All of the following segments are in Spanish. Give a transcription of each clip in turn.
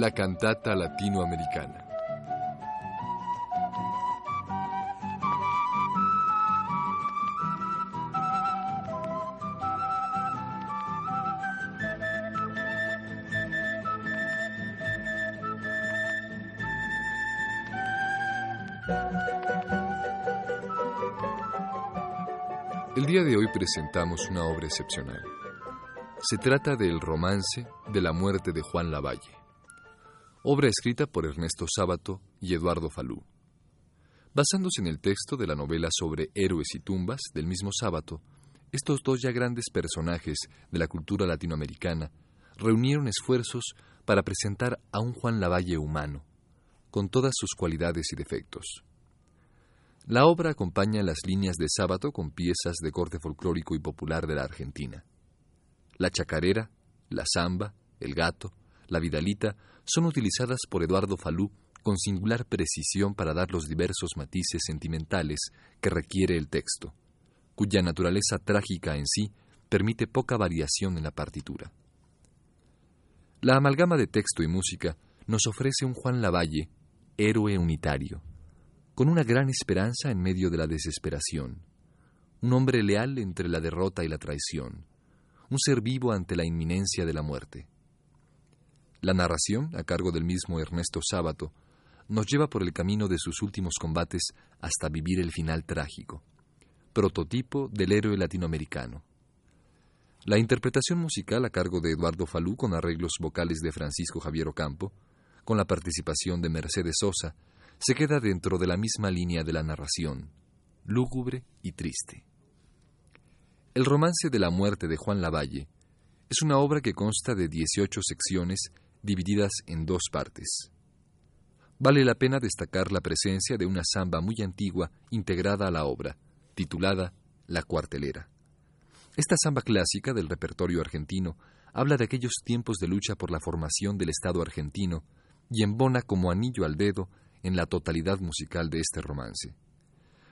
La cantata latinoamericana. El día de hoy presentamos una obra excepcional. Se trata del romance de la muerte de Juan Lavalle, obra escrita por Ernesto Sábato y Eduardo Falú. Basándose en el texto de la novela sobre héroes y tumbas del mismo Sábato, estos dos ya grandes personajes de la cultura latinoamericana reunieron esfuerzos para presentar a un Juan Lavalle humano, con todas sus cualidades y defectos. La obra acompaña las líneas de sábado con piezas de corte folclórico y popular de la Argentina. La chacarera, la samba, el gato, la vidalita son utilizadas por Eduardo Falú con singular precisión para dar los diversos matices sentimentales que requiere el texto, cuya naturaleza trágica en sí permite poca variación en la partitura. La amalgama de texto y música nos ofrece un Juan Lavalle, héroe unitario, con una gran esperanza en medio de la desesperación, un hombre leal entre la derrota y la traición, un ser vivo ante la inminencia de la muerte. La narración, a cargo del mismo Ernesto Sábato, nos lleva por el camino de sus últimos combates hasta vivir el final trágico, prototipo del héroe latinoamericano. La interpretación musical a cargo de Eduardo Falú con arreglos vocales de Francisco Javier Ocampo, con la participación de Mercedes Sosa, se queda dentro de la misma línea de la narración, lúgubre y triste. El romance de la muerte de Juan Lavalle es una obra que consta de 18 secciones divididas en dos partes. Vale la pena destacar la presencia de una samba muy antigua integrada a la obra, titulada La cuartelera. Esta samba clásica del repertorio argentino habla de aquellos tiempos de lucha por la formación del Estado argentino y embona como anillo al dedo en la totalidad musical de este romance.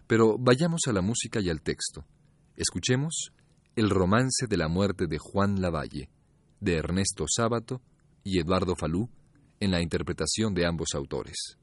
Pero vayamos a la música y al texto. Escuchemos El romance de la muerte de Juan Lavalle, de Ernesto Sábato y Eduardo Falú, en la interpretación de ambos autores.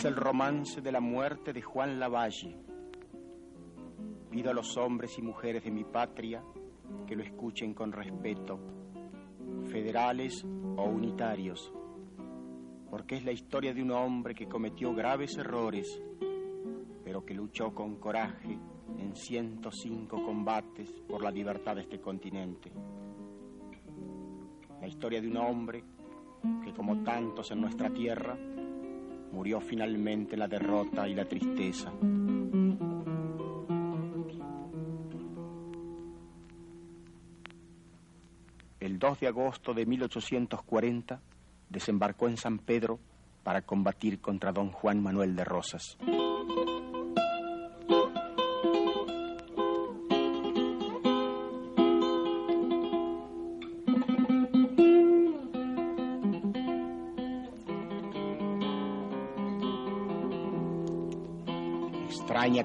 Es el romance de la muerte de Juan Lavalle. Pido a los hombres y mujeres de mi patria que lo escuchen con respeto, federales o unitarios, porque es la historia de un hombre que cometió graves errores, pero que luchó con coraje en 105 combates por la libertad de este continente. La historia de un hombre que, como tantos en nuestra tierra, murió finalmente la derrota y la tristeza. El 2 de agosto de 1840 desembarcó en San Pedro para combatir contra don Juan Manuel de Rosas.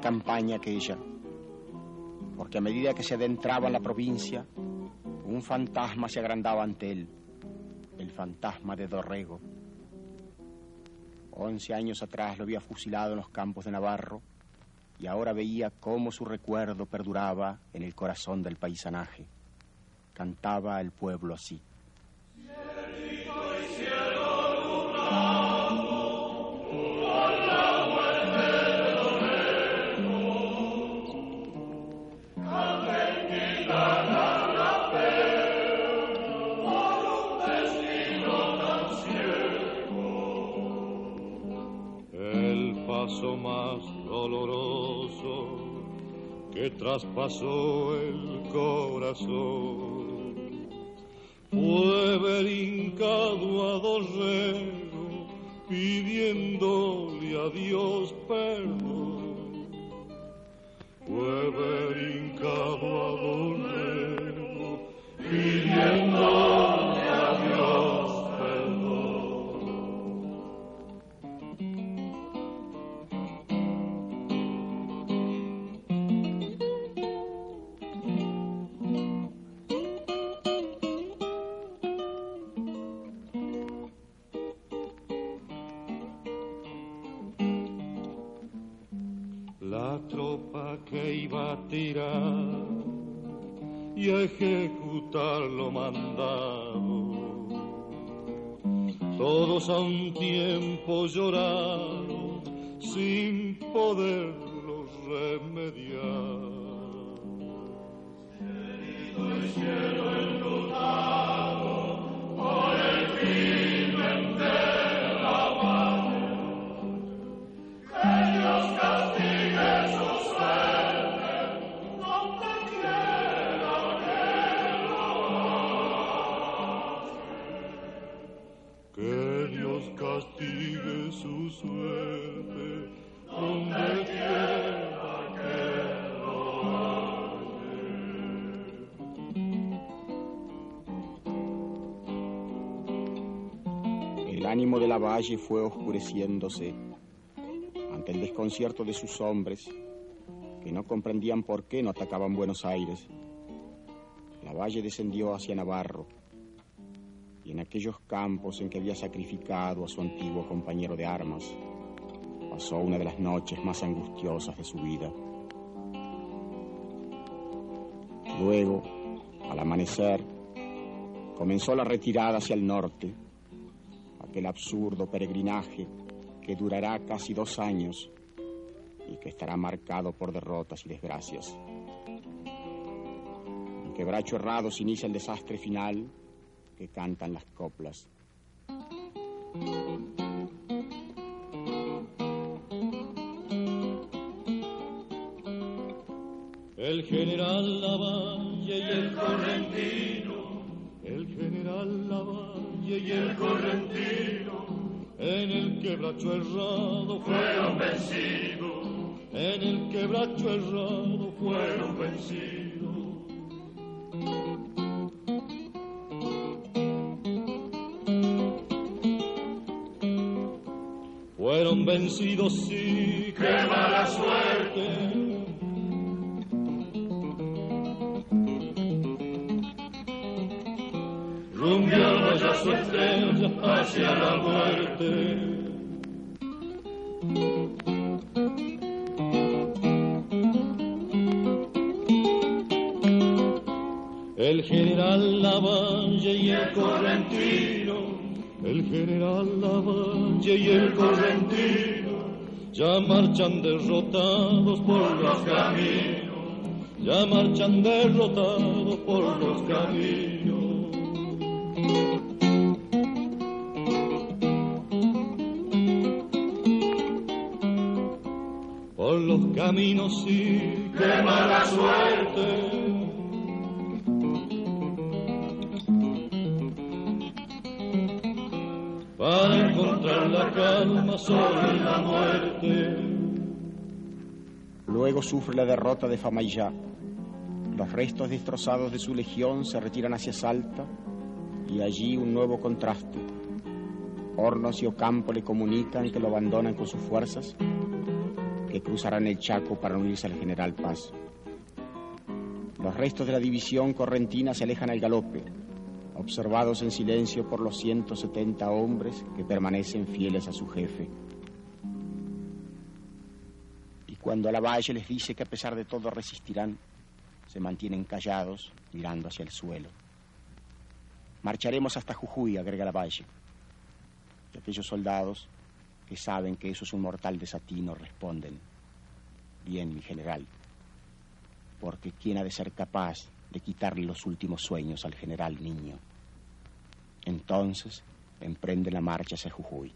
Campaña aquella, porque a medida que se adentraba en la provincia, un fantasma se agrandaba ante él, el fantasma de Dorrego. Once años atrás lo había fusilado en los campos de Navarro y ahora veía cómo su recuerdo perduraba en el corazón del paisanaje. Cantaba el pueblo así. Traspasó el corazón. Fue ver hincado a Dorrego pidiéndole a Dios perdón. Fue ver hincado a Dorrego pidiéndole valle fue oscureciéndose ante el desconcierto de sus hombres que no comprendían por qué no atacaban Buenos Aires. La valle descendió hacia Navarro y en aquellos campos en que había sacrificado a su antiguo compañero de armas, pasó una de las noches más angustiosas de su vida. Luego, al amanecer, comenzó la retirada hacia el norte, aquel absurdo peregrinaje que durará casi dos años y que estará marcado por derrotas y desgracias. En quebracho errado se inicia el desastre final que cantan las coplas. El general Lavalle y el correntino, quebracho errado fueron vencidos, en el quebracho errado fueron vencidos. vencidos, sí, qué mala suerte. Rumbiaba ya su estrella hacia la muerte. Correntino, el general Lavalle y el correntino ya marchan derrotados por los caminos, ya marchan derrotados por los caminos. Por los caminos sí, qué mala suerte Luego sufre la derrota de Famayá. Los restos destrozados de su legión se retiran hacia Salta y allí un nuevo contraste. Hornos y Ocampo le comunican que lo abandonan con sus fuerzas, que cruzarán el Chaco para unirse al general Paz. Los restos de la división correntina se alejan al galope observados en silencio por los 170 hombres que permanecen fieles a su jefe. Y cuando a la valle les dice que a pesar de todo resistirán, se mantienen callados mirando hacia el suelo. Marcharemos hasta Jujuy, agrega la valle. Y aquellos soldados que saben que eso es un mortal desatino responden, bien, mi general, porque ¿quién ha de ser capaz de quitarle los últimos sueños al general niño. Entonces emprende la marcha hacia Jujuy.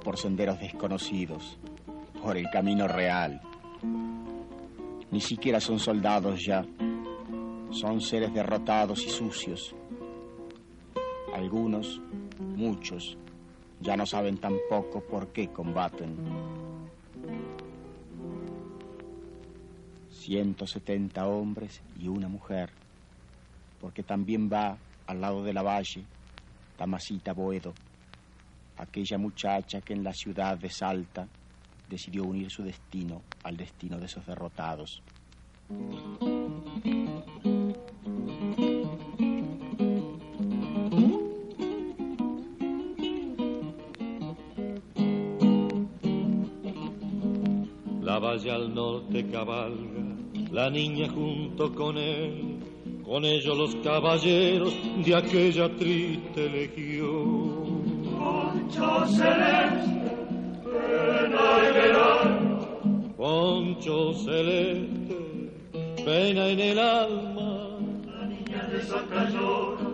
Por senderos desconocidos, por el camino real. Ni siquiera son soldados ya, son seres derrotados y sucios. Algunos, muchos, ya no saben tampoco por qué combaten. 170 hombres y una mujer, porque también va al lado de la valle Tamasita Boedo, aquella muchacha que en la ciudad de Salta decidió unir su destino al destino de esos derrotados. La valle al norte cabalga, la niña junto con él, con ellos los caballeros de aquella triste legión. Poncho celeste, pena en el alma. Poncho celeste, pena en el alma. La niña de Santa llora,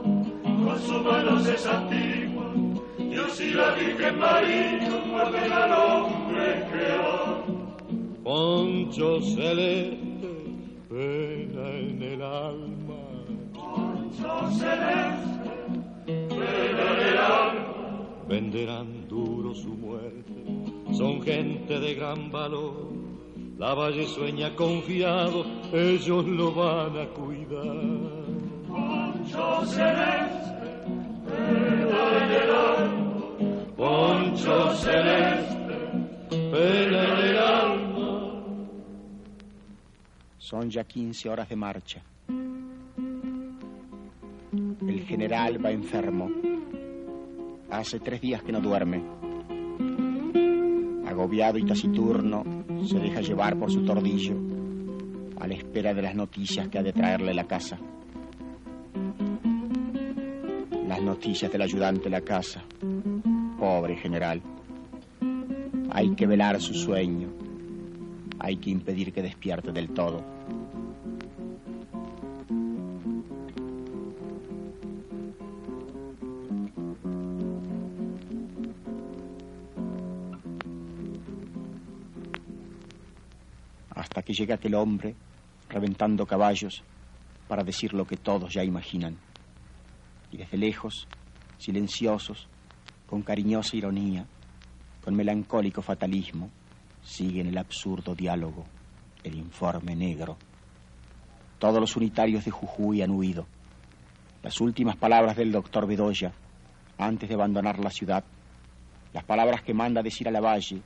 con su mano se santigua. Dios y la Virgen María guarden al hombre que ama. Poncho celeste, pena en el alma. Poncho celeste, Venderán duro su muerte, son gente de gran valor. La valle sueña confiado, ellos lo van a cuidar. Poncho celeste, pena en el alma. Poncho celeste, Pena en el alma. Son ya 15 horas de marcha. El general va enfermo. Hace tres días que no duerme. Agobiado y taciturno, se deja llevar por su tordillo a la espera de las noticias que ha de traerle la casa. Las noticias del ayudante de la casa. Pobre general. Hay que velar su sueño. Hay que impedir que despierte del todo. Que llega aquel hombre reventando caballos para decir lo que todos ya imaginan. Y desde lejos, silenciosos, con cariñosa ironía, con melancólico fatalismo, siguen el absurdo diálogo, el informe negro. Todos los unitarios de Jujuy han huido. Las últimas palabras del doctor Bedoya, antes de abandonar la ciudad, las palabras que manda decir a la valle,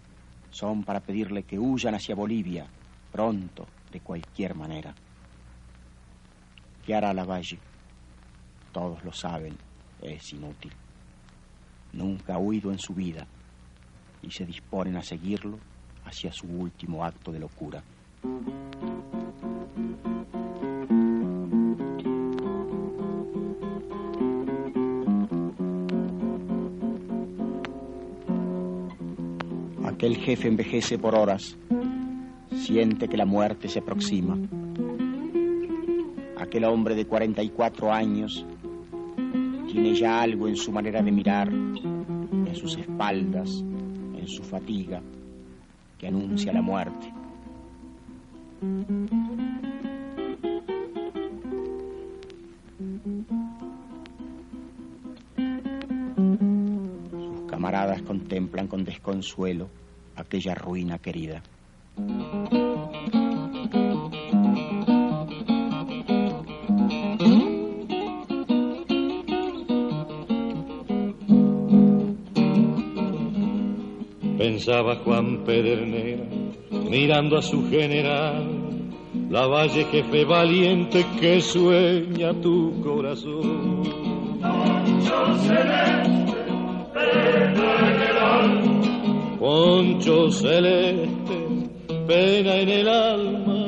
son para pedirle que huyan hacia Bolivia, pronto, de cualquier manera. ¿Qué hará la valle? Todos lo saben, es inútil. Nunca ha huido en su vida y se disponen a seguirlo hacia su último acto de locura. Aquel jefe envejece por horas, siente que la muerte se aproxima. Aquel hombre de 44 años tiene ya algo en su manera de mirar, en sus espaldas, en su fatiga, que anuncia la muerte. Sus camaradas contemplan con desconsuelo aquella ruina querida. Pensaba Juan Pedernera, mirando a su general, la valle jefe valiente que sueña tu corazón. Poncho celeste. Poncho celeste, pena en el alma.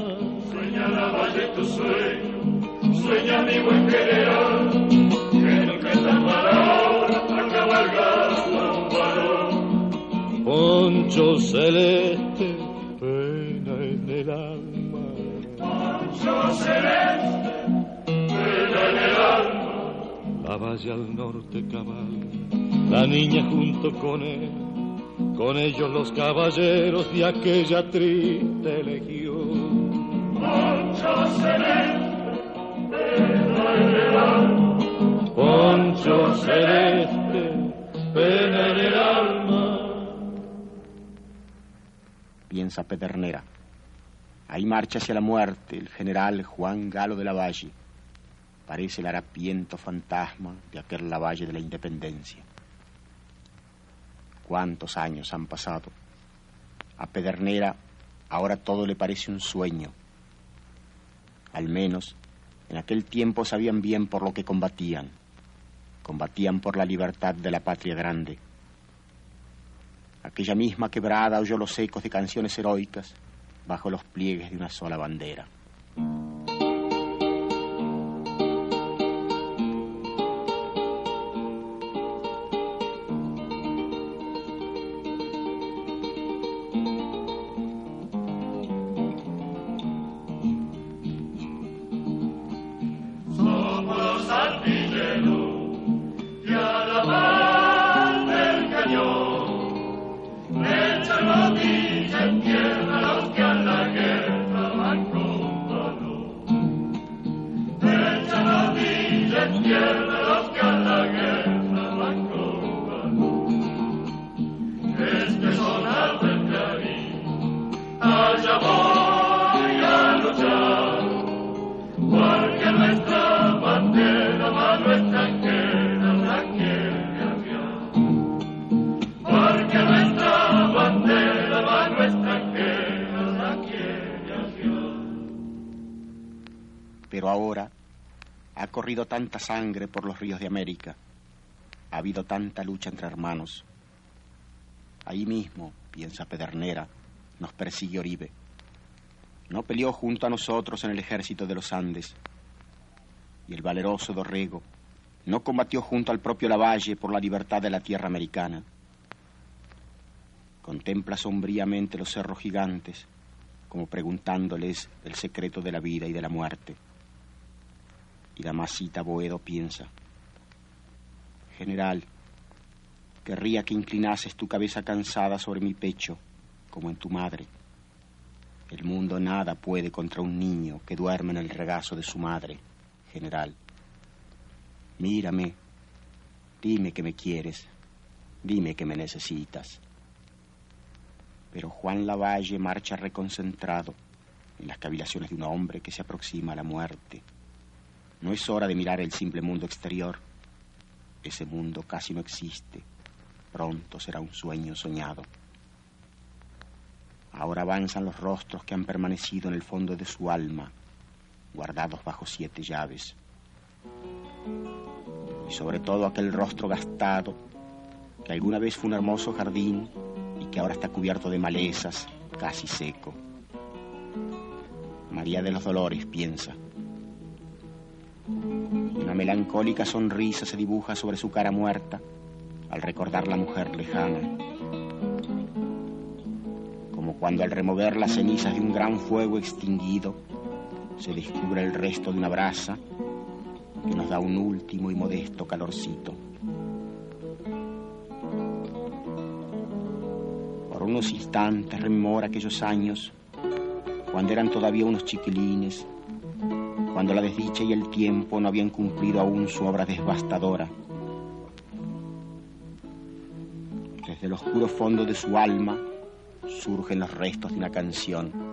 Sueña la valle tu sueño, sueña mi buen general, que nunca es tan mala hora para cabalgar a un varón. Poncho celeste, pena en el alma. Poncho celeste, pena en el alma. la valle al norte cabal, la niña junto con él, con ellos los caballeros de aquella triste legión. Poncho celeste, pena en el alma, Poncho celeste, pena en el alma. Piensa Pedernera. Ahí marcha hacia la muerte el general Juan Galo de la Valle. Parece el harapiento fantasma de aquel Lavalle de la Independencia. ¿Cuántos años han pasado? A Pedernera ahora todo le parece un sueño. Al menos en aquel tiempo sabían bien por lo que combatían. Combatían por la libertad de la patria grande. Aquella misma quebrada oyó los ecos de canciones heroicas bajo los pliegues de una sola bandera. Sangre por los ríos de América, ha habido tanta lucha entre hermanos. Ahí mismo, piensa Pedernera, nos persigue Oribe. No peleó junto a nosotros en el ejército de los Andes. Y el valeroso Dorrego no combatió junto al propio Lavalle por la libertad de la tierra americana. Contempla sombríamente los cerros gigantes, como preguntándoles el secreto de la vida y de la muerte. Y la masita Boedo piensa, General, querría que inclinases tu cabeza cansada sobre mi pecho, como en tu madre. El mundo nada puede contra un niño que duerme en el regazo de su madre, general. Mírame, dime que me quieres, dime que me necesitas. Pero Juan Lavalle marcha reconcentrado en las cavilaciones de un hombre que se aproxima a la muerte. No es hora de mirar el simple mundo exterior. Ese mundo casi no existe. Pronto será un sueño soñado. Ahora avanzan los rostros que han permanecido en el fondo de su alma, guardados bajo siete llaves. Y sobre todo aquel rostro gastado, que alguna vez fue un hermoso jardín y que ahora está cubierto de malezas, casi seco. María de los Dolores piensa. Una melancólica sonrisa se dibuja sobre su cara muerta al recordar la mujer lejana como cuando al remover las cenizas de un gran fuego extinguido se descubre el resto de una brasa que nos da un último y modesto calorcito. Por unos instantes rememora aquellos años cuando eran todavía unos chiquilines, cuando la desdicha y el tiempo no habían cumplido aún su obra devastadora. Desde el oscuro fondo de su alma surgen los restos de una canción.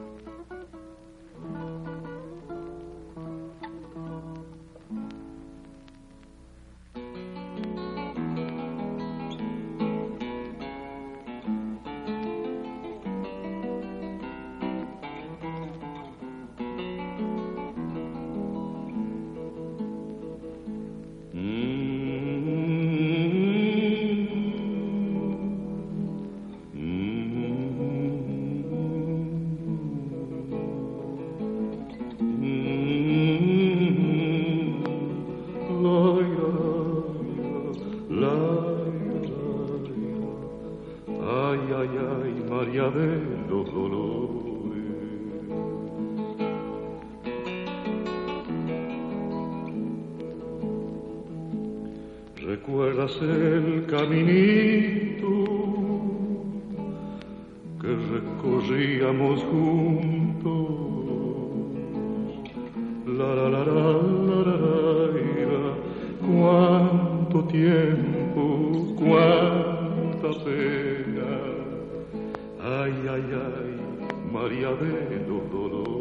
De los dolores.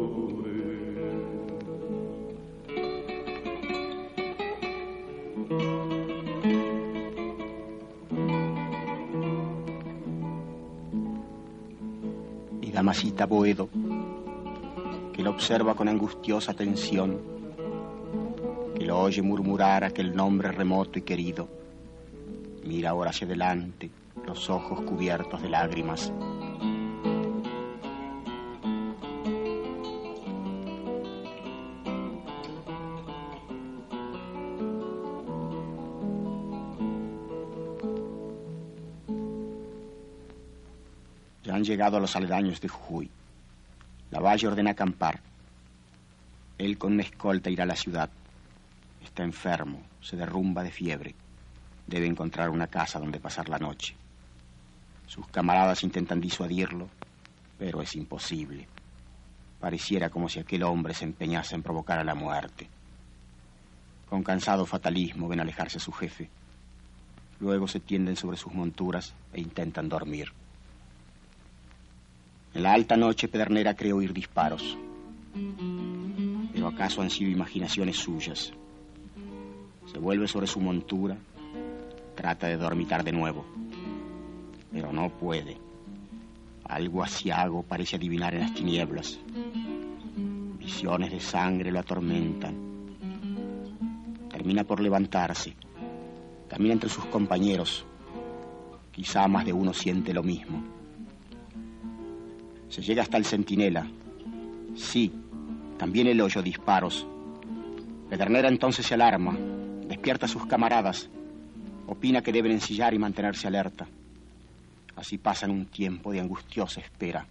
Damasita Boedo, que lo observa con angustiosa atención, que lo oye murmurar aquel nombre remoto y querido. Mira ahora hacia adelante, los ojos cubiertos de lágrimas. Llegado a los aledaños de Jujuy. La valle ordena acampar. Él con una escolta irá a la ciudad. Está enfermo, se derrumba de fiebre. Debe encontrar una casa donde pasar la noche. Sus camaradas intentan disuadirlo, pero es imposible. Pareciera como si aquel hombre se empeñase en provocar a la muerte. Con cansado fatalismo ven alejarse a su jefe. Luego se tienden sobre sus monturas e intentan dormir. En la alta noche Pedernera cree oír disparos. Pero acaso han sido imaginaciones suyas. Se vuelve sobre su montura, trata de dormitar de nuevo, pero no puede. Algo asiago parece adivinar en las tinieblas. Visiones de sangre lo atormentan. Termina por levantarse. Camina entre sus compañeros. Quizá más de uno siente lo mismo. Se llega hasta el centinela. Sí, también el hoyo disparos. Pedernera entonces se alarma, despierta a sus camaradas, opina que deben ensillar y mantenerse alerta. Así pasan un tiempo de angustiosa espera.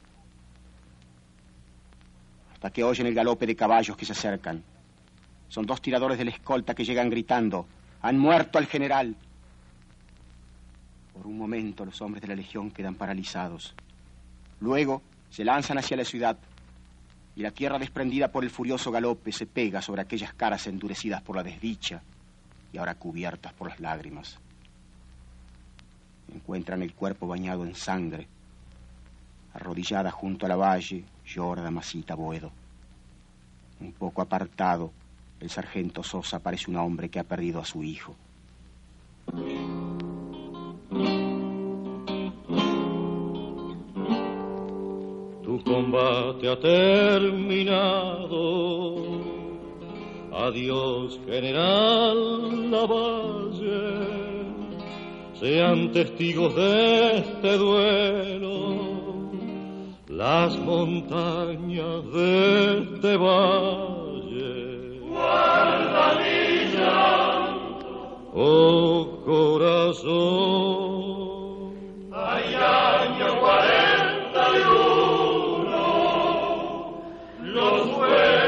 Hasta que oyen el galope de caballos que se acercan. Son dos tiradores de la escolta que llegan gritando, han muerto al general. Por un momento los hombres de la legión quedan paralizados. Luego se lanzan hacia la ciudad y la tierra desprendida por el furioso galope se pega sobre aquellas caras endurecidas por la desdicha y ahora cubiertas por las lágrimas. Encuentran el cuerpo bañado en sangre. Arrodillada junto a la valle, llora Damasita Boedo. Un poco apartado, el sargento Sosa parece un hombre que ha perdido a su hijo. Combate ha terminado. Adiós, general Lavalle. Sean testigos de este duelo las montañas de este valle. Guarda mi llanto, Oh corazón, hay año cuarenta los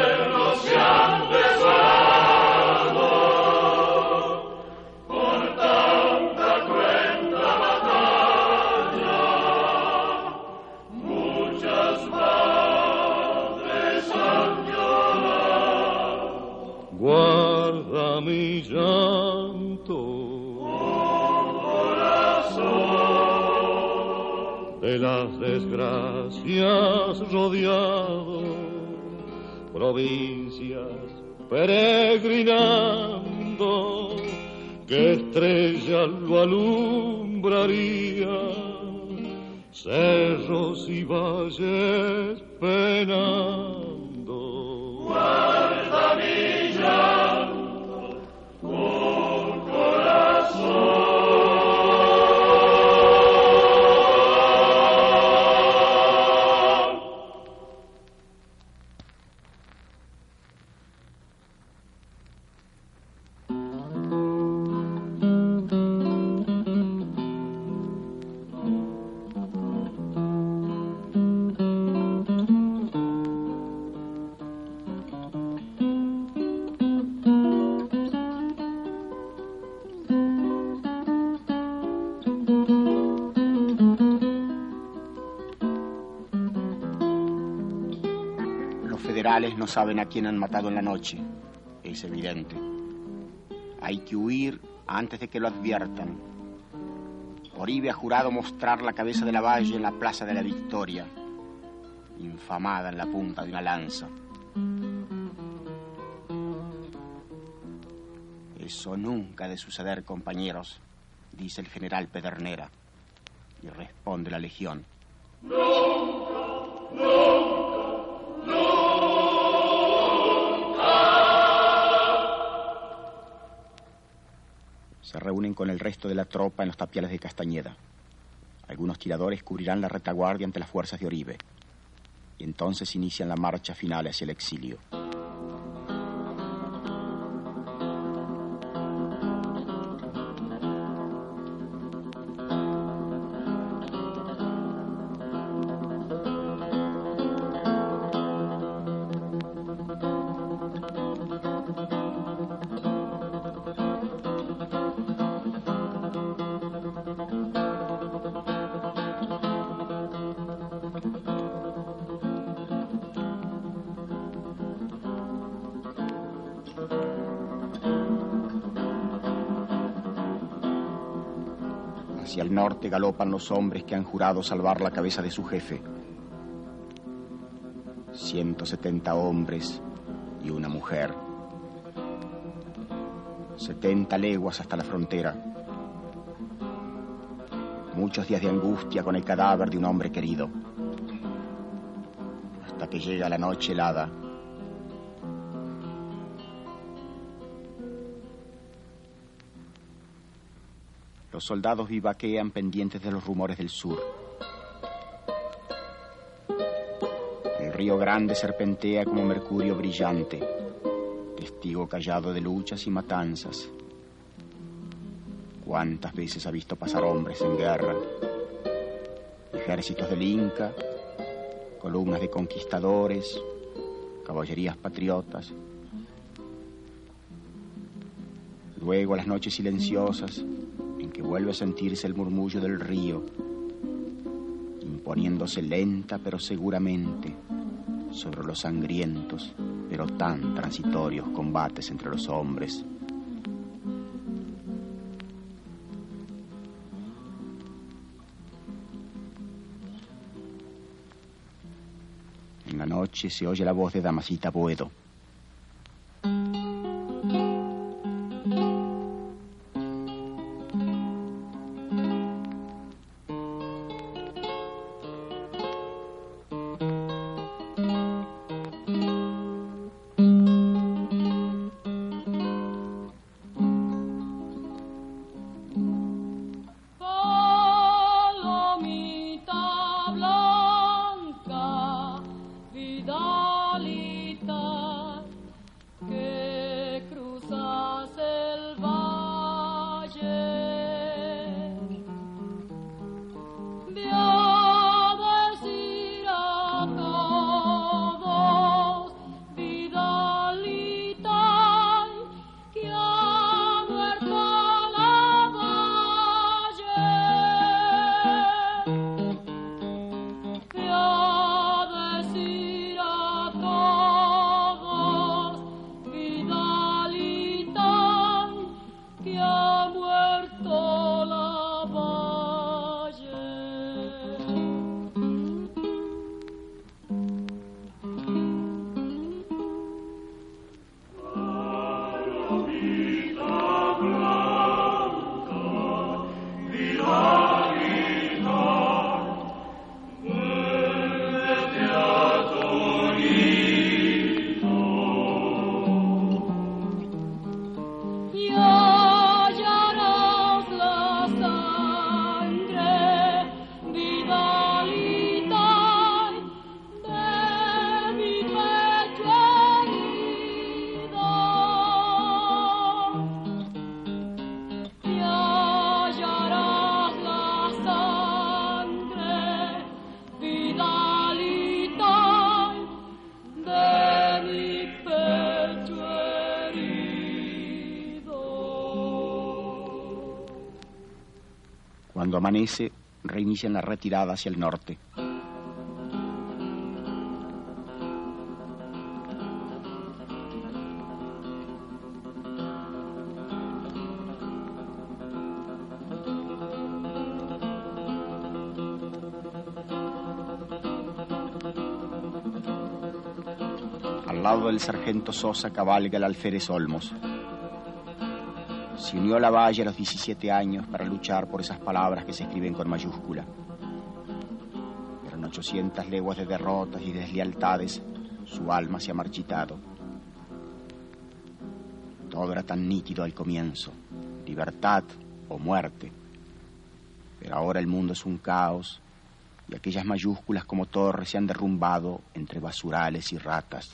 saben a quién han matado en la noche. Es evidente. Hay que huir antes de que lo adviertan. Oribe ha jurado mostrar la cabeza de la valle en la Plaza de la Victoria, infamada en la punta de una lanza. Eso nunca ha de suceder, compañeros, dice el general Pedernera. Y responde la legión. Nunca, Se reúnen con el resto de la tropa en los tapiales de Castañeda. Algunos tiradores cubrirán la retaguardia ante las fuerzas de Oribe. Y entonces inician la marcha final hacia el exilio. Galopan los hombres que han jurado salvar la cabeza de su jefe. 170 hombres y una mujer. 70 leguas hasta la frontera. Muchos días de angustia con el cadáver de un hombre querido. Hasta que llega la noche helada. Los soldados vivaquean pendientes de los rumores del sur. El río Grande serpentea como mercurio brillante, testigo callado de luchas y matanzas. ¿Cuántas veces ha visto pasar hombres en guerra? Ejércitos del Inca, columnas de conquistadores, caballerías patriotas. Luego las noches silenciosas vuelve a sentirse el murmullo del río, imponiéndose lenta pero seguramente sobre los sangrientos pero tan transitorios combates entre los hombres. En la noche se oye la voz de Damasita Boedo. Amanece, reinician la retirada hacia el norte. Al lado del sargento Sosa cabalga el alférez Olmos. Se unió a la valle a los 17 años para luchar por esas palabras que se escriben con mayúscula. Eran 800 leguas de derrotas y deslealtades. Su alma se ha marchitado. Todo era tan nítido al comienzo. Libertad o muerte. Pero ahora el mundo es un caos y aquellas mayúsculas como torres se han derrumbado entre basurales y ratas.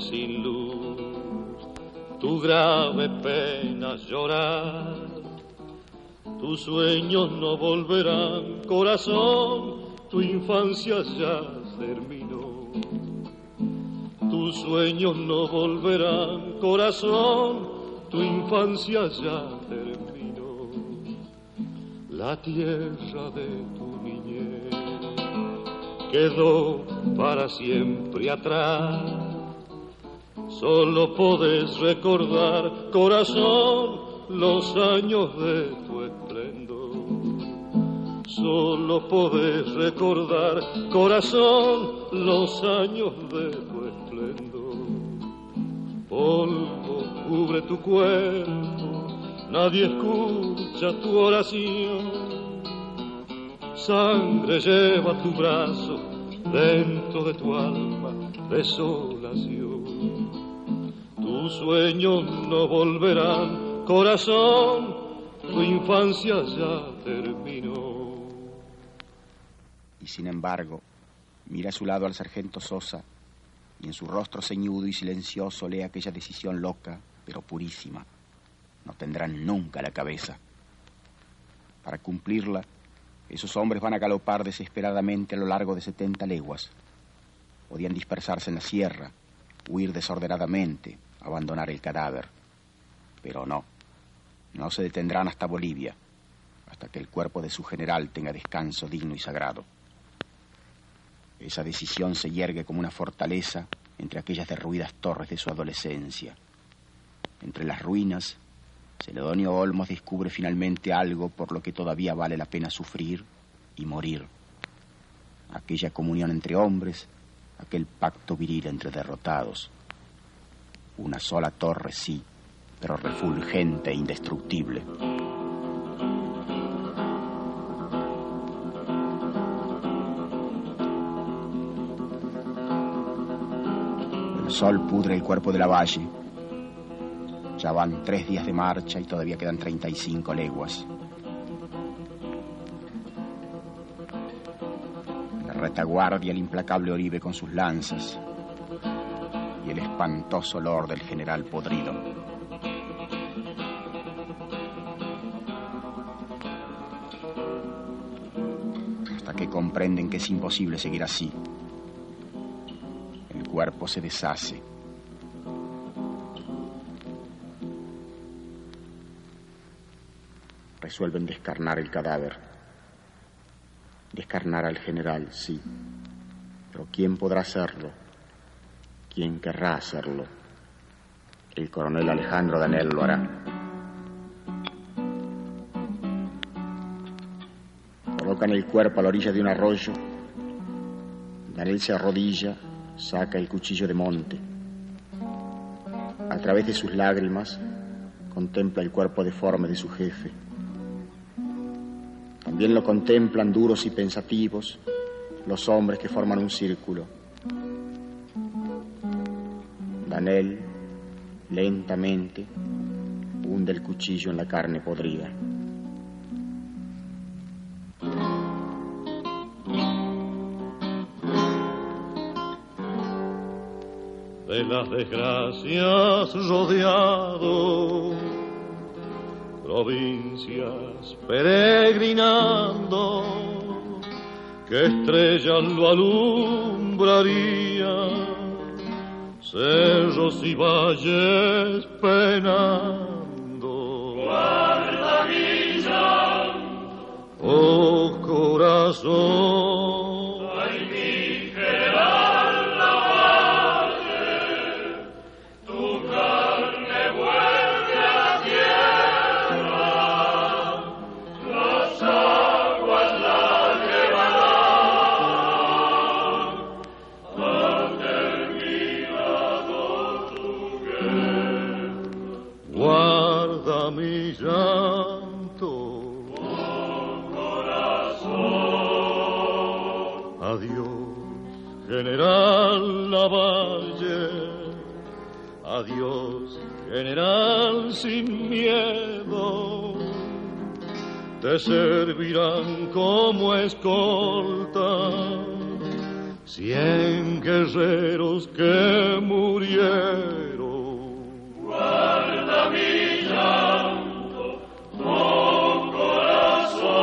Sin luz, tu grave pena llorar, tus sueños no volverán, corazón, tu infancia ya terminó. Tus sueños no volverán, corazón, tu infancia ya terminó. La tierra de tu niñez quedó para siempre atrás. Solo podés recordar, corazón, los años de tu esplendor. Solo podés recordar, corazón, los años de tu esplendor. Polvo cubre tu cuerpo, nadie escucha tu oración. Sangre lleva tu brazo dentro de tu alma, desolación. Tus sueños no volverán, corazón, tu infancia ya terminó. Y sin embargo, mira a su lado al sargento Sosa y en su rostro ceñudo y silencioso lee aquella decisión loca, pero purísima. No tendrán nunca la cabeza. Para cumplirla, esos hombres van a galopar desesperadamente a lo largo de 70 leguas. Podían dispersarse en la sierra, huir desordenadamente, abandonar el cadáver. Pero no, no se detendrán hasta Bolivia, hasta que el cuerpo de su general tenga descanso digno y sagrado. Esa decisión se yergue como una fortaleza entre aquellas derruidas torres de su adolescencia. Entre las ruinas, Celedonio Olmos descubre finalmente algo por lo que todavía vale la pena sufrir y morir. Aquella comunión entre hombres, aquel pacto viril entre derrotados. Una sola torre, sí, pero refulgente e indestructible. El sol pudre el cuerpo de la valle. Ya van tres días de marcha y todavía quedan 35 leguas. La retaguardia el implacable Oribe con sus lanzas y el espantoso olor del general podrido. Hasta que comprenden que es imposible seguir así. El cuerpo se deshace. Resuelven descarnar el cadáver. Descarnar al general, sí. Pero ¿quién podrá hacerlo? ¿Quién querrá hacerlo? El coronel Alejandro Danel lo hará. Colocan el cuerpo a la orilla de un arroyo. Danel se arrodilla, saca el cuchillo de monte. A través de sus lágrimas contempla el cuerpo deforme de su jefe. También lo contemplan duros y pensativos los hombres que forman un círculo. Danel, lentamente, hunde el cuchillo en la carne podrida. de las desgracias rodeado, provincias peregrinando, que estrellas lo alumbrarían, cerros y valles penando. Guarda Villa, Oh corazón, general sin miedo. Te servirán como escolta cien guerreros que murieron. Guarda mi llanto, oh corazón.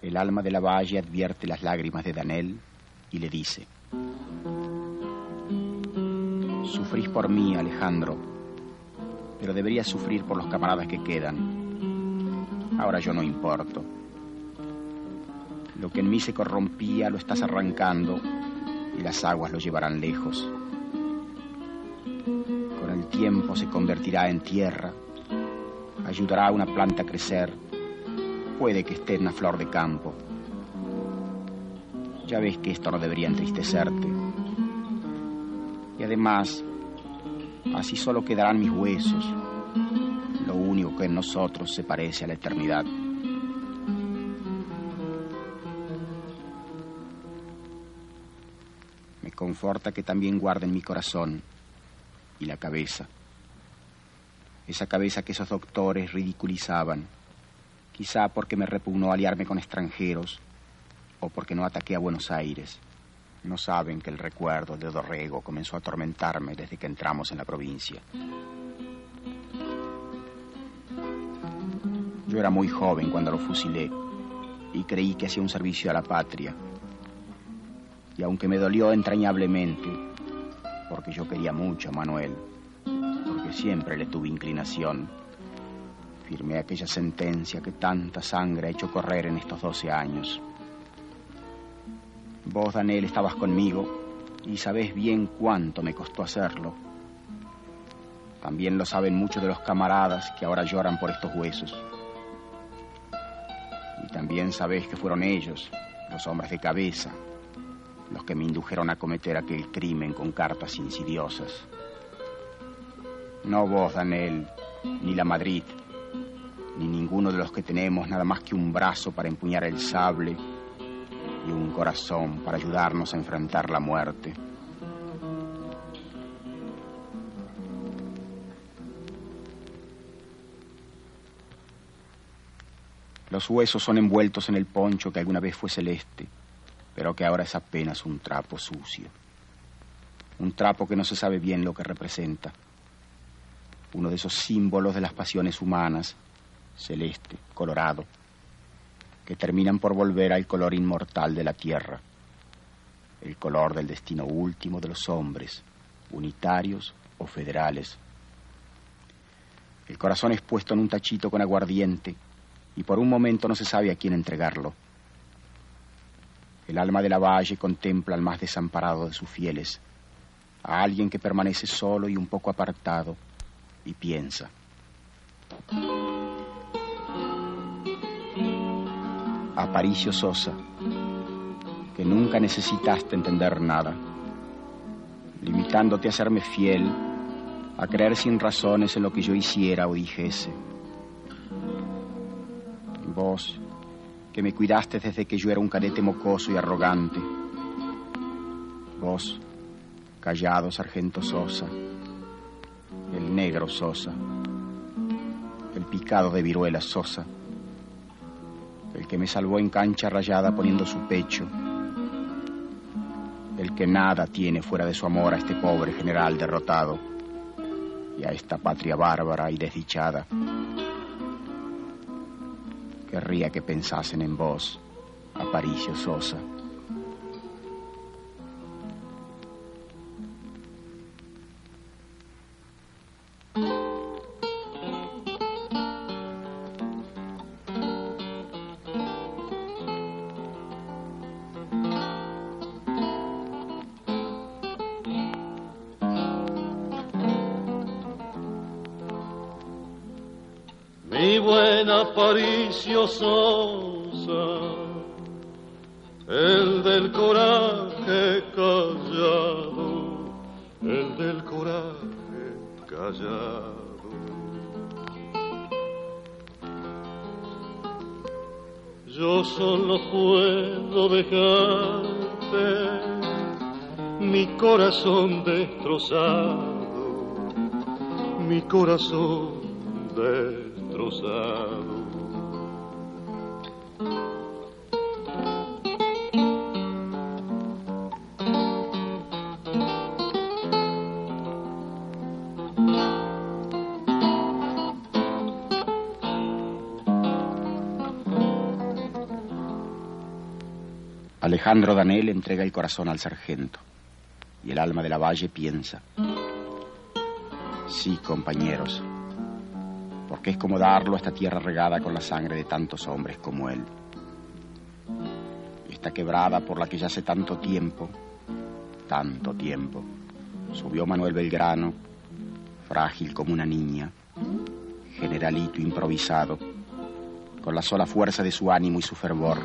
El alma de la valle advierte las lágrimas de Danel y le dice, Sufrís por mí, Alejandro, pero deberías sufrir por los camaradas que quedan. Ahora yo no importo. Lo que en mí se corrompía lo estás arrancando y las aguas lo llevarán lejos. Con el tiempo se convertirá en tierra, ayudará a una planta a crecer, puede que esté en una flor de campo. Ya ves que esto no debería entristecerte. Y además, así solo quedarán mis huesos, lo único que en nosotros se parece a la eternidad. Me conforta que también guarden mi corazón y la cabeza. Esa cabeza que esos doctores ridiculizaban, quizá porque me repugnó aliarme con extranjeros o porque no ataqué a Buenos Aires. No saben que el recuerdo de Dorrego comenzó a atormentarme desde que entramos en la provincia. Yo era muy joven cuando lo fusilé y creí que hacía un servicio a la patria. Y aunque me dolió entrañablemente, porque yo quería mucho a Manuel, porque siempre le tuve inclinación, firmé aquella sentencia que tanta sangre ha hecho correr en estos doce años. Vos, Daniel, estabas conmigo y sabés bien cuánto me costó hacerlo. También lo saben muchos de los camaradas que ahora lloran por estos huesos. Y también sabés que fueron ellos, los hombres de cabeza, los que me indujeron a cometer aquel crimen con cartas insidiosas. No vos, Daniel, ni la Madrid, ni ninguno de los que tenemos nada más que un brazo para empuñar el sable y un corazón para ayudarnos a enfrentar la muerte. Los huesos son envueltos en el poncho que alguna vez fue celeste, pero que ahora es apenas un trapo sucio. Un trapo que no se sabe bien lo que representa. Uno de esos símbolos de las pasiones humanas, celeste, colorado, que terminan por volver al color inmortal de la tierra, el color del destino último de los hombres, unitarios o federales. El corazón es puesto en un tachito con aguardiente y por un momento no se sabe a quién entregarlo. El alma de la valle contempla al más desamparado de sus fieles, a alguien que permanece solo y un poco apartado, y piensa. Aparicio Sosa, que nunca necesitaste entender nada, limitándote a serme fiel, a creer sin razones en lo que yo hiciera o dijese. Vos, que me cuidaste desde que yo era un cadete mocoso y arrogante. Vos, callado sargento Sosa, el negro Sosa, el picado de viruela Sosa, el que me salvó en cancha rayada poniendo su pecho, el que nada tiene fuera de su amor a este pobre general derrotado y a esta patria bárbara y desdichada. Querría que pensasen en vos, Aparicio Sosa. Aparicio Sosa, el del coraje callado, el del coraje callado. Yo solo puedo dejarte mi corazón destrozado, mi corazón destrozado. Alejandro Danel entrega el corazón al sargento y el alma de la valle piensa. Sí, compañeros, porque es como darlo a esta tierra regada con la sangre de tantos hombres como él. Esta quebrada por la que ya hace tanto tiempo, tanto tiempo, subió Manuel Belgrano, frágil como una niña, generalito improvisado, con la sola fuerza de su ánimo y su fervor,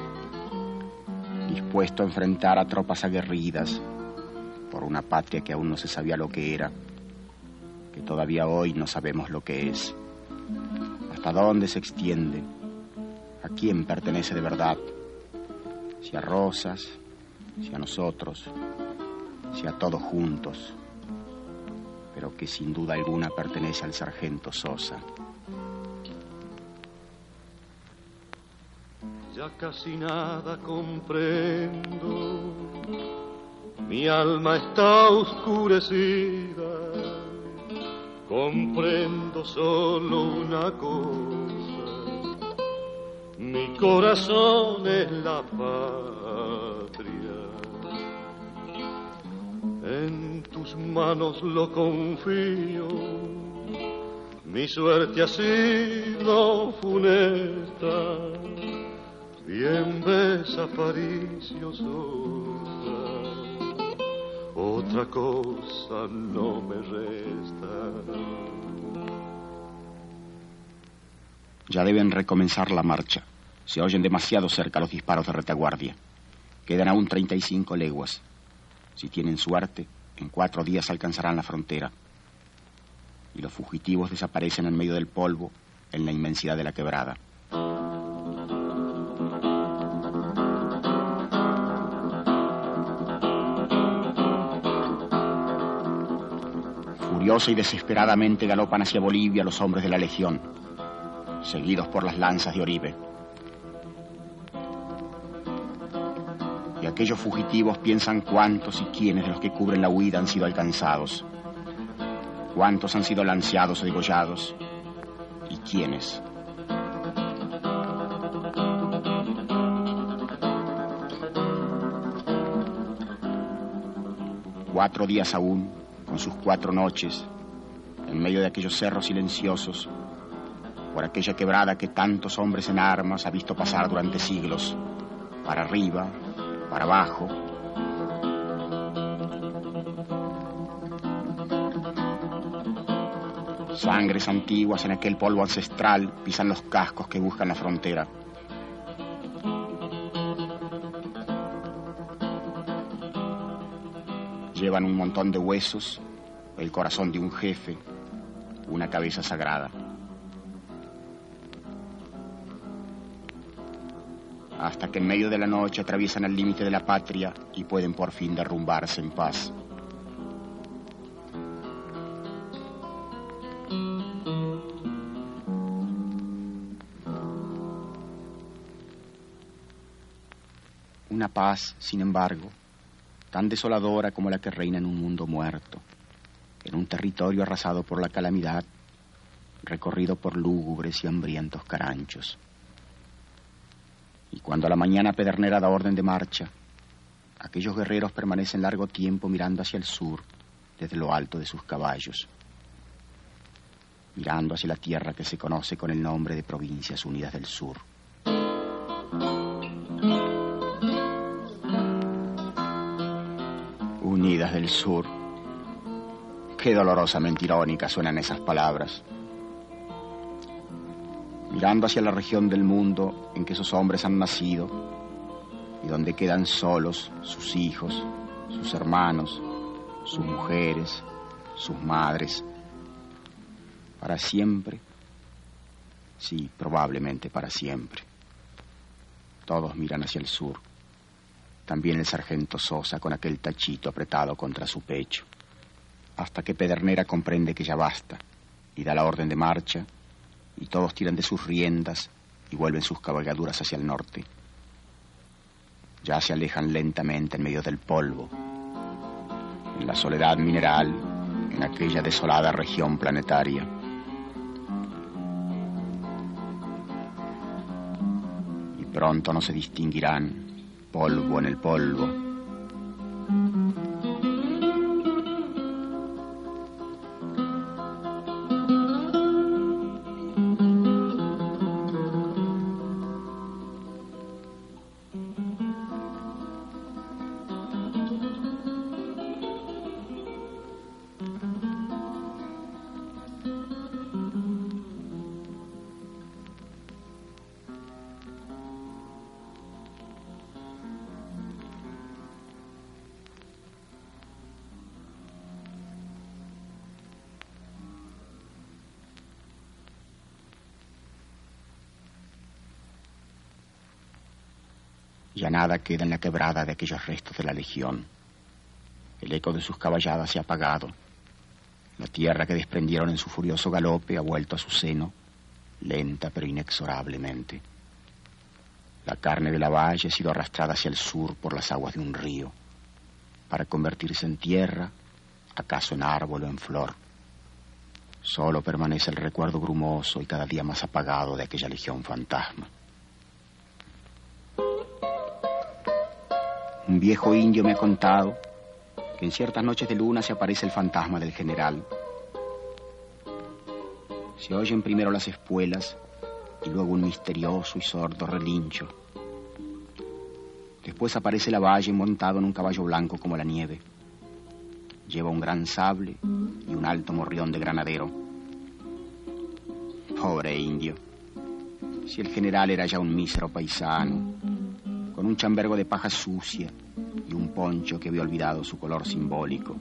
dispuesto a enfrentar a tropas aguerridas por una patria que aún no se sabía lo que era, que todavía hoy no sabemos lo que es, hasta dónde se extiende, a quién pertenece de verdad, si a Rosas, si a nosotros, si a todos juntos, pero que sin duda alguna pertenece al sargento Sosa. Ya casi nada comprendo, mi alma está oscurecida, comprendo solo una cosa, mi corazón es la patria. En tus manos lo confío, mi suerte ha sido funesta. Bien ves otra cosa no me resta. Ya deben recomenzar la marcha. Se oyen demasiado cerca los disparos de retaguardia. Quedan aún 35 leguas. Si tienen suerte, en cuatro días alcanzarán la frontera. Y los fugitivos desaparecen en medio del polvo, en la inmensidad de la quebrada. Y desesperadamente galopan hacia Bolivia los hombres de la Legión, seguidos por las lanzas de Oribe. Y aquellos fugitivos piensan cuántos y quiénes de los que cubren la huida han sido alcanzados, cuántos han sido lanceados o degollados, y quiénes. Cuatro días aún, con sus cuatro noches, en medio de aquellos cerros silenciosos, por aquella quebrada que tantos hombres en armas ha visto pasar durante siglos, para arriba, para abajo. Sangres antiguas en aquel polvo ancestral pisan los cascos que buscan la frontera. Un montón de huesos, el corazón de un jefe, una cabeza sagrada. Hasta que en medio de la noche atraviesan el límite de la patria y pueden por fin derrumbarse en paz. Una paz, sin embargo, tan desoladora como la que reina en un mundo muerto, en un territorio arrasado por la calamidad, recorrido por lúgubres y hambrientos caranchos. Y cuando a la mañana pedernera da orden de marcha, aquellos guerreros permanecen largo tiempo mirando hacia el sur desde lo alto de sus caballos, mirando hacia la tierra que se conoce con el nombre de Provincias Unidas del Sur. Unidas del Sur. Qué dolorosamente irónicas suenan esas palabras. Mirando hacia la región del mundo en que esos hombres han nacido y donde quedan solos sus hijos, sus hermanos, sus mujeres, sus madres. Para siempre. Sí, probablemente para siempre. Todos miran hacia el sur. También el sargento Sosa con aquel tachito apretado contra su pecho. Hasta que Pedernera comprende que ya basta y da la orden de marcha y todos tiran de sus riendas y vuelven sus cabalgaduras hacia el norte. Ya se alejan lentamente en medio del polvo, en la soledad mineral, en aquella desolada región planetaria. Y pronto no se distinguirán polvo en el polvo. Ya nada queda en la quebrada de aquellos restos de la legión. El eco de sus caballadas se ha apagado. La tierra que desprendieron en su furioso galope ha vuelto a su seno, lenta pero inexorablemente. La carne de la valle ha sido arrastrada hacia el sur por las aguas de un río, para convertirse en tierra, acaso en árbol o en flor. Solo permanece el recuerdo brumoso y cada día más apagado de aquella legión fantasma. Un viejo indio me ha contado que en ciertas noches de luna se aparece el fantasma del general. Se oyen primero las espuelas y luego un misterioso y sordo relincho. Después aparece la valle montado en un caballo blanco como la nieve. Lleva un gran sable y un alto morrión de granadero. Pobre indio. Si el general era ya un mísero paisano, un chambergo de paja sucia y un poncho que había olvidado su color simbólico.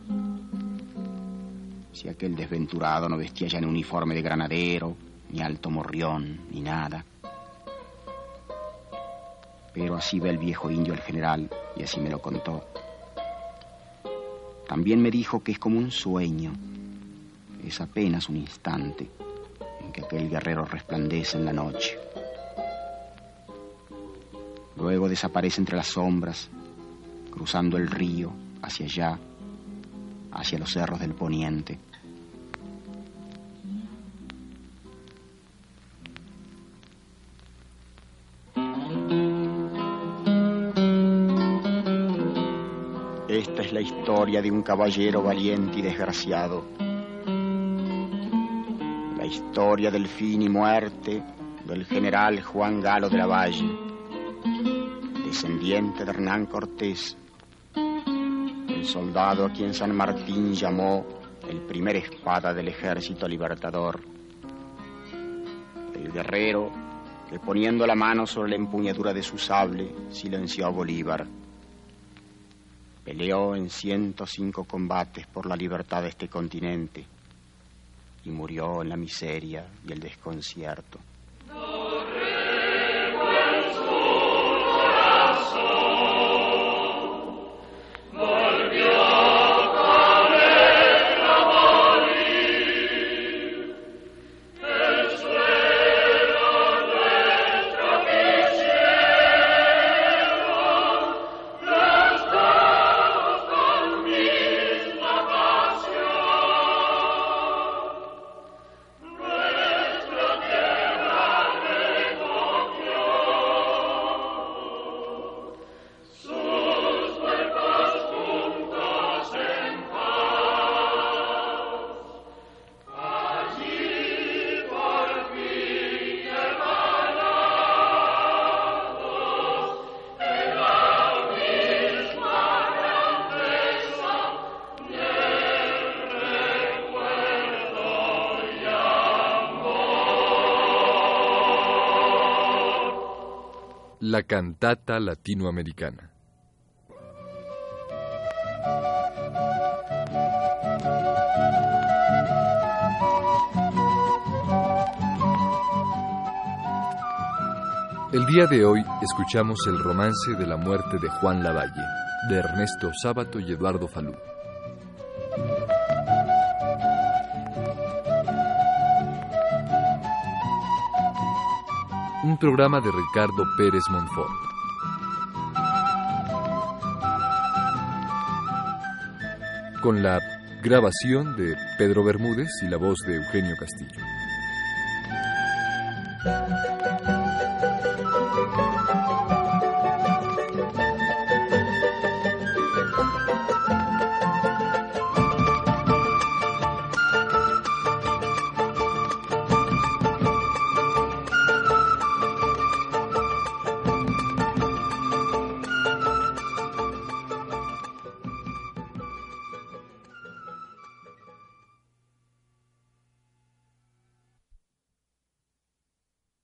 Si aquel desventurado no vestía ya ni uniforme de granadero, ni alto morrión, ni nada. Pero así ve el viejo indio el general y así me lo contó. También me dijo que es como un sueño, es apenas un instante en que aquel guerrero resplandece en la noche. Luego desaparece entre las sombras, cruzando el río hacia allá, hacia los cerros del poniente. Esta es la historia de un caballero valiente y desgraciado. La historia del fin y muerte del general Juan Galo de la Valle descendiente de Hernán Cortés, el soldado a quien San Martín llamó el primer espada del ejército libertador, el guerrero que poniendo la mano sobre la empuñadura de su sable silenció a Bolívar. Peleó en 105 combates por la libertad de este continente y murió en la miseria y el desconcierto. La cantata latinoamericana. El día de hoy escuchamos el romance de la muerte de Juan Lavalle, de Ernesto Sábato y Eduardo Falú. Programa de Ricardo Pérez Monfort. Con la grabación de Pedro Bermúdez y la voz de Eugenio Castillo.